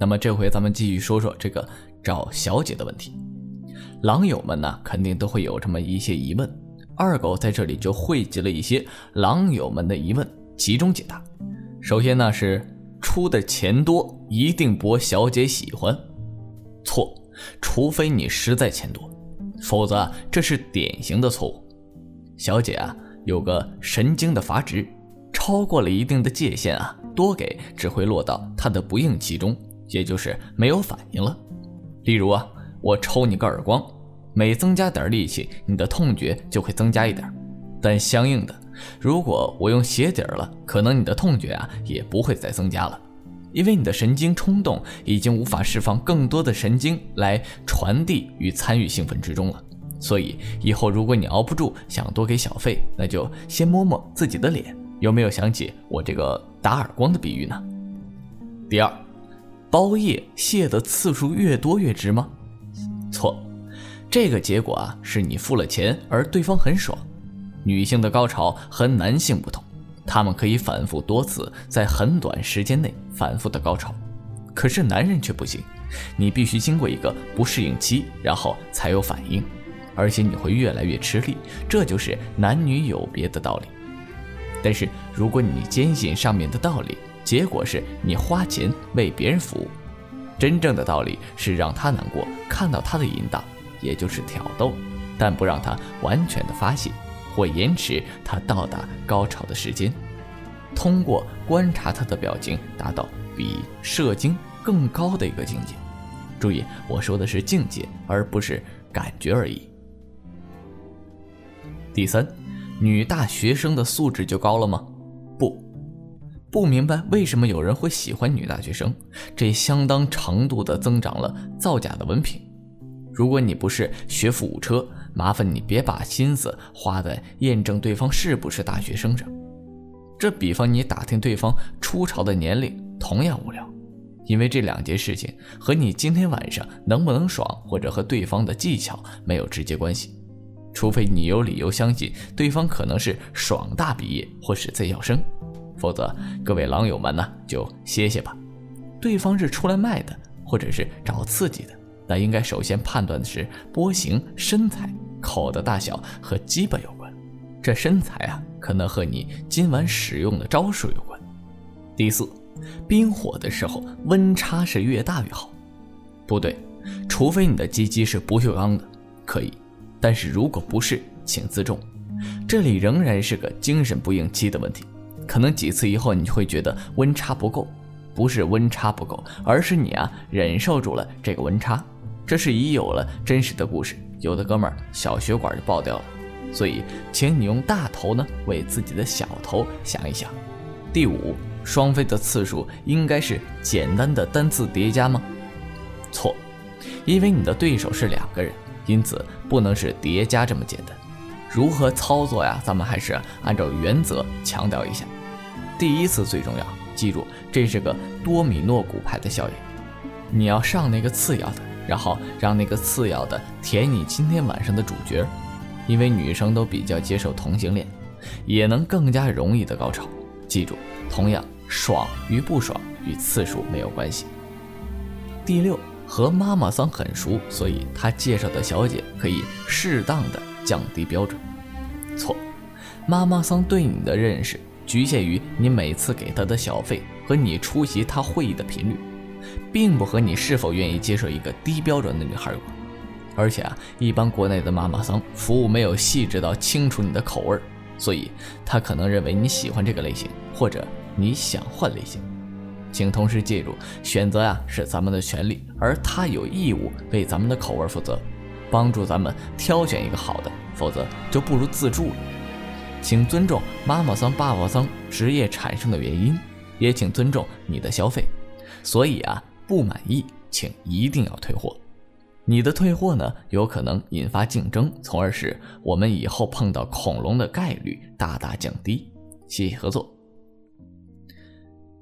那么这回咱们继续说说这个找小姐的问题。狼友们呢，肯定都会有这么一些疑问，二狗在这里就汇集了一些狼友们的疑问，集中解答。首先呢是出的钱多一定博小姐喜欢，错，除非你实在钱多，否则这是典型的错误。小姐啊有个神经的阀值，超过了一定的界限啊，多给只会落到她的不应其中。也就是没有反应了。例如啊，我抽你个耳光，每增加点力气，你的痛觉就会增加一点。但相应的，如果我用鞋底儿了，可能你的痛觉啊也不会再增加了，因为你的神经冲动已经无法释放更多的神经来传递与参与兴奋之中了。所以以后如果你熬不住想多给小费，那就先摸摸自己的脸，有没有想起我这个打耳光的比喻呢？第二。包夜泄的次数越多越值吗？错，这个结果啊是你付了钱，而对方很爽。女性的高潮和男性不同，他们可以反复多次，在很短时间内反复的高潮。可是男人却不行，你必须经过一个不适应期，然后才有反应，而且你会越来越吃力。这就是男女有别的道理。但是如果你坚信上面的道理，结果是你花钱为别人服务，真正的道理是让他难过，看到他的引导，也就是挑逗，但不让他完全的发泄，或延迟他到达高潮的时间。通过观察他的表情，达到比射精更高的一个境界。注意，我说的是境界，而不是感觉而已。第三，女大学生的素质就高了吗？不。不明白为什么有人会喜欢女大学生，这相当程度的增长了造假的文凭。如果你不是学富五车，麻烦你别把心思花在验证对方是不是大学生上。这比方你打听对方出潮的年龄同样无聊，因为这两件事情和你今天晚上能不能爽或者和对方的技巧没有直接关系，除非你有理由相信对方可能是爽大毕业或是在校生。否则，各位狼友们呢，就歇歇吧。对方是出来卖的，或者是找刺激的，那应该首先判断的是波形、身材、口的大小和鸡巴有关。这身材啊，可能和你今晚使用的招数有关。第四，冰火的时候温差是越大越好。不对，除非你的鸡鸡是不锈钢的，可以。但是如果不是，请自重。这里仍然是个精神不应激的问题。可能几次以后，你就会觉得温差不够，不是温差不够，而是你啊忍受住了这个温差。这是已有了真实的故事，有的哥们儿小血管就爆掉了。所以，请你用大头呢为自己的小头想一想。第五，双飞的次数应该是简单的单次叠加吗？错，因为你的对手是两个人，因此不能是叠加这么简单。如何操作呀？咱们还是按照原则强调一下。第一次最重要，记住，这是个多米诺骨牌的效应。你要上那个次要的，然后让那个次要的填你今天晚上的主角。因为女生都比较接受同性恋，也能更加容易的高潮。记住，同样爽与不爽与次数没有关系。第六，和妈妈桑很熟，所以他介绍的小姐可以适当的降低标准。错，妈妈桑对你的认识。局限于你每次给他的小费和你出席他会议的频率，并不和你是否愿意接受一个低标准的女孩有关。而且啊，一般国内的妈妈桑服务没有细致到清楚你的口味，所以他可能认为你喜欢这个类型，或者你想换类型。请同时记住，选择呀是咱们的权利，而他有义务为咱们的口味负责，帮助咱们挑选一个好的，否则就不如自助了。请尊重妈妈桑、爸爸桑职业产生的原因，也请尊重你的消费。所以啊，不满意请一定要退货。你的退货呢，有可能引发竞争，从而使我们以后碰到恐龙的概率大大降低。谢谢合作。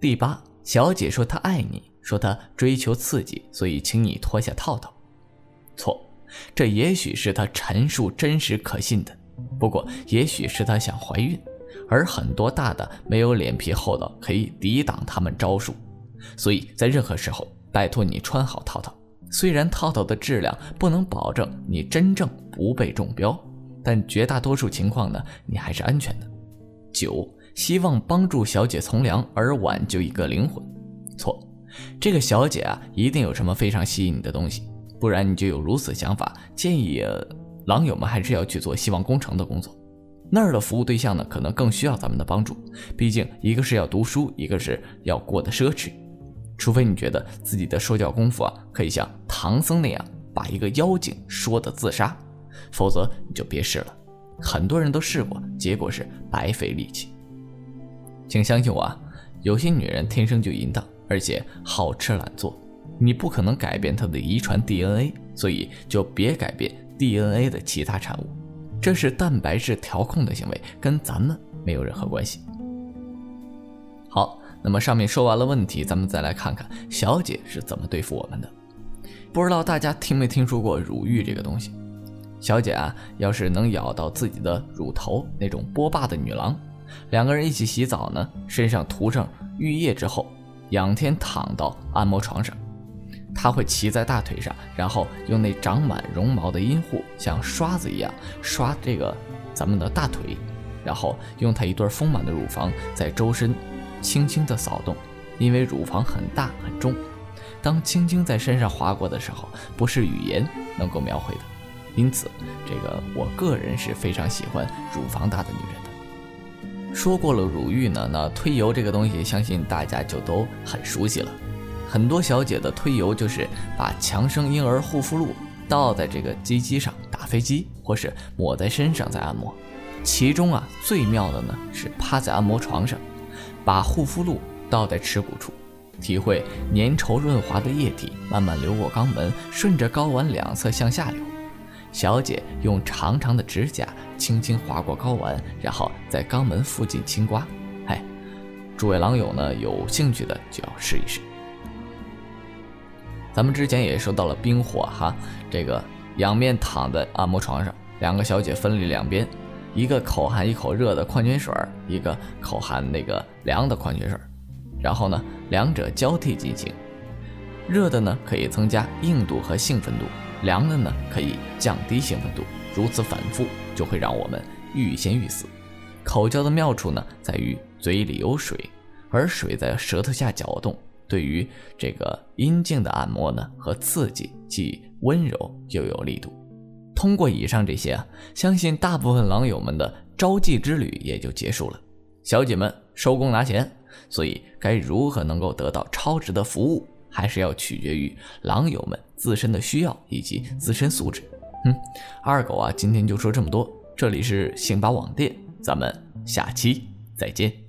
第八，小姐说她爱你，说她追求刺激，所以请你脱下套套。错，这也许是她陈述真实可信的。不过，也许是她想怀孕，而很多大的没有脸皮厚到可以抵挡他们招数。所以在任何时候，拜托你穿好套套。虽然套套的质量不能保证你真正不被中标，但绝大多数情况呢，你还是安全的。九，希望帮助小姐从良而挽救一个灵魂，错。这个小姐啊，一定有什么非常吸引你的东西，不然你就有如此想法。建议狼友们还是要去做希望工程的工作，那儿的服务对象呢，可能更需要咱们的帮助。毕竟一个是要读书，一个是要过得奢侈。除非你觉得自己的说教功夫啊，可以像唐僧那样把一个妖精说的自杀，否则你就别试了。很多人都试过，结果是白费力气。请相信我啊，有些女人天生就淫荡，而且好吃懒做，你不可能改变她的遗传 DNA，所以就别改变 DNA 的其他产物。这是蛋白质调控的行为，跟咱们没有任何关系。好。那么上面说完了问题，咱们再来看看小姐是怎么对付我们的。不知道大家听没听说过乳浴这个东西？小姐啊，要是能咬到自己的乳头那种波霸的女郎，两个人一起洗澡呢，身上涂上浴液之后，仰天躺到按摩床上，她会骑在大腿上，然后用那长满绒毛的阴户像刷子一样刷这个咱们的大腿，然后用她一对丰满的乳房在周身。轻轻的扫动，因为乳房很大很重，当轻轻在身上划过的时候，不是语言能够描绘的。因此，这个我个人是非常喜欢乳房大的女人的。说过了乳浴呢，那推油这个东西，相信大家就都很熟悉了。很多小姐的推油就是把强生婴儿护肤露倒在这个鸡鸡上打飞机，或是抹在身上再按摩。其中啊，最妙的呢是趴在按摩床上。把护肤露倒在耻骨处，体会粘稠润滑的液体慢慢流过肛门，顺着睾丸两侧向下流。小姐用长长的指甲轻轻划过睾丸，然后在肛门附近轻刮。哎，诸位狼友呢，有兴趣的就要试一试。咱们之前也说到了冰火哈，这个仰面躺在按摩床上，两个小姐分立两边。一个口含一口热的矿泉水，一个口含那个凉的矿泉水，然后呢，两者交替进行。热的呢可以增加硬度和兴奋度，凉的呢可以降低兴奋度。如此反复，就会让我们欲仙欲死。口交的妙处呢在于嘴里有水，而水在舌头下搅动，对于这个阴茎的按摩呢和刺激既温柔又有力度。通过以上这些啊，相信大部分狼友们的招妓之旅也就结束了。小姐们收工拿钱，所以该如何能够得到超值的服务，还是要取决于狼友们自身的需要以及自身素质。嗯，二狗啊，今天就说这么多。这里是信巴网店，咱们下期再见。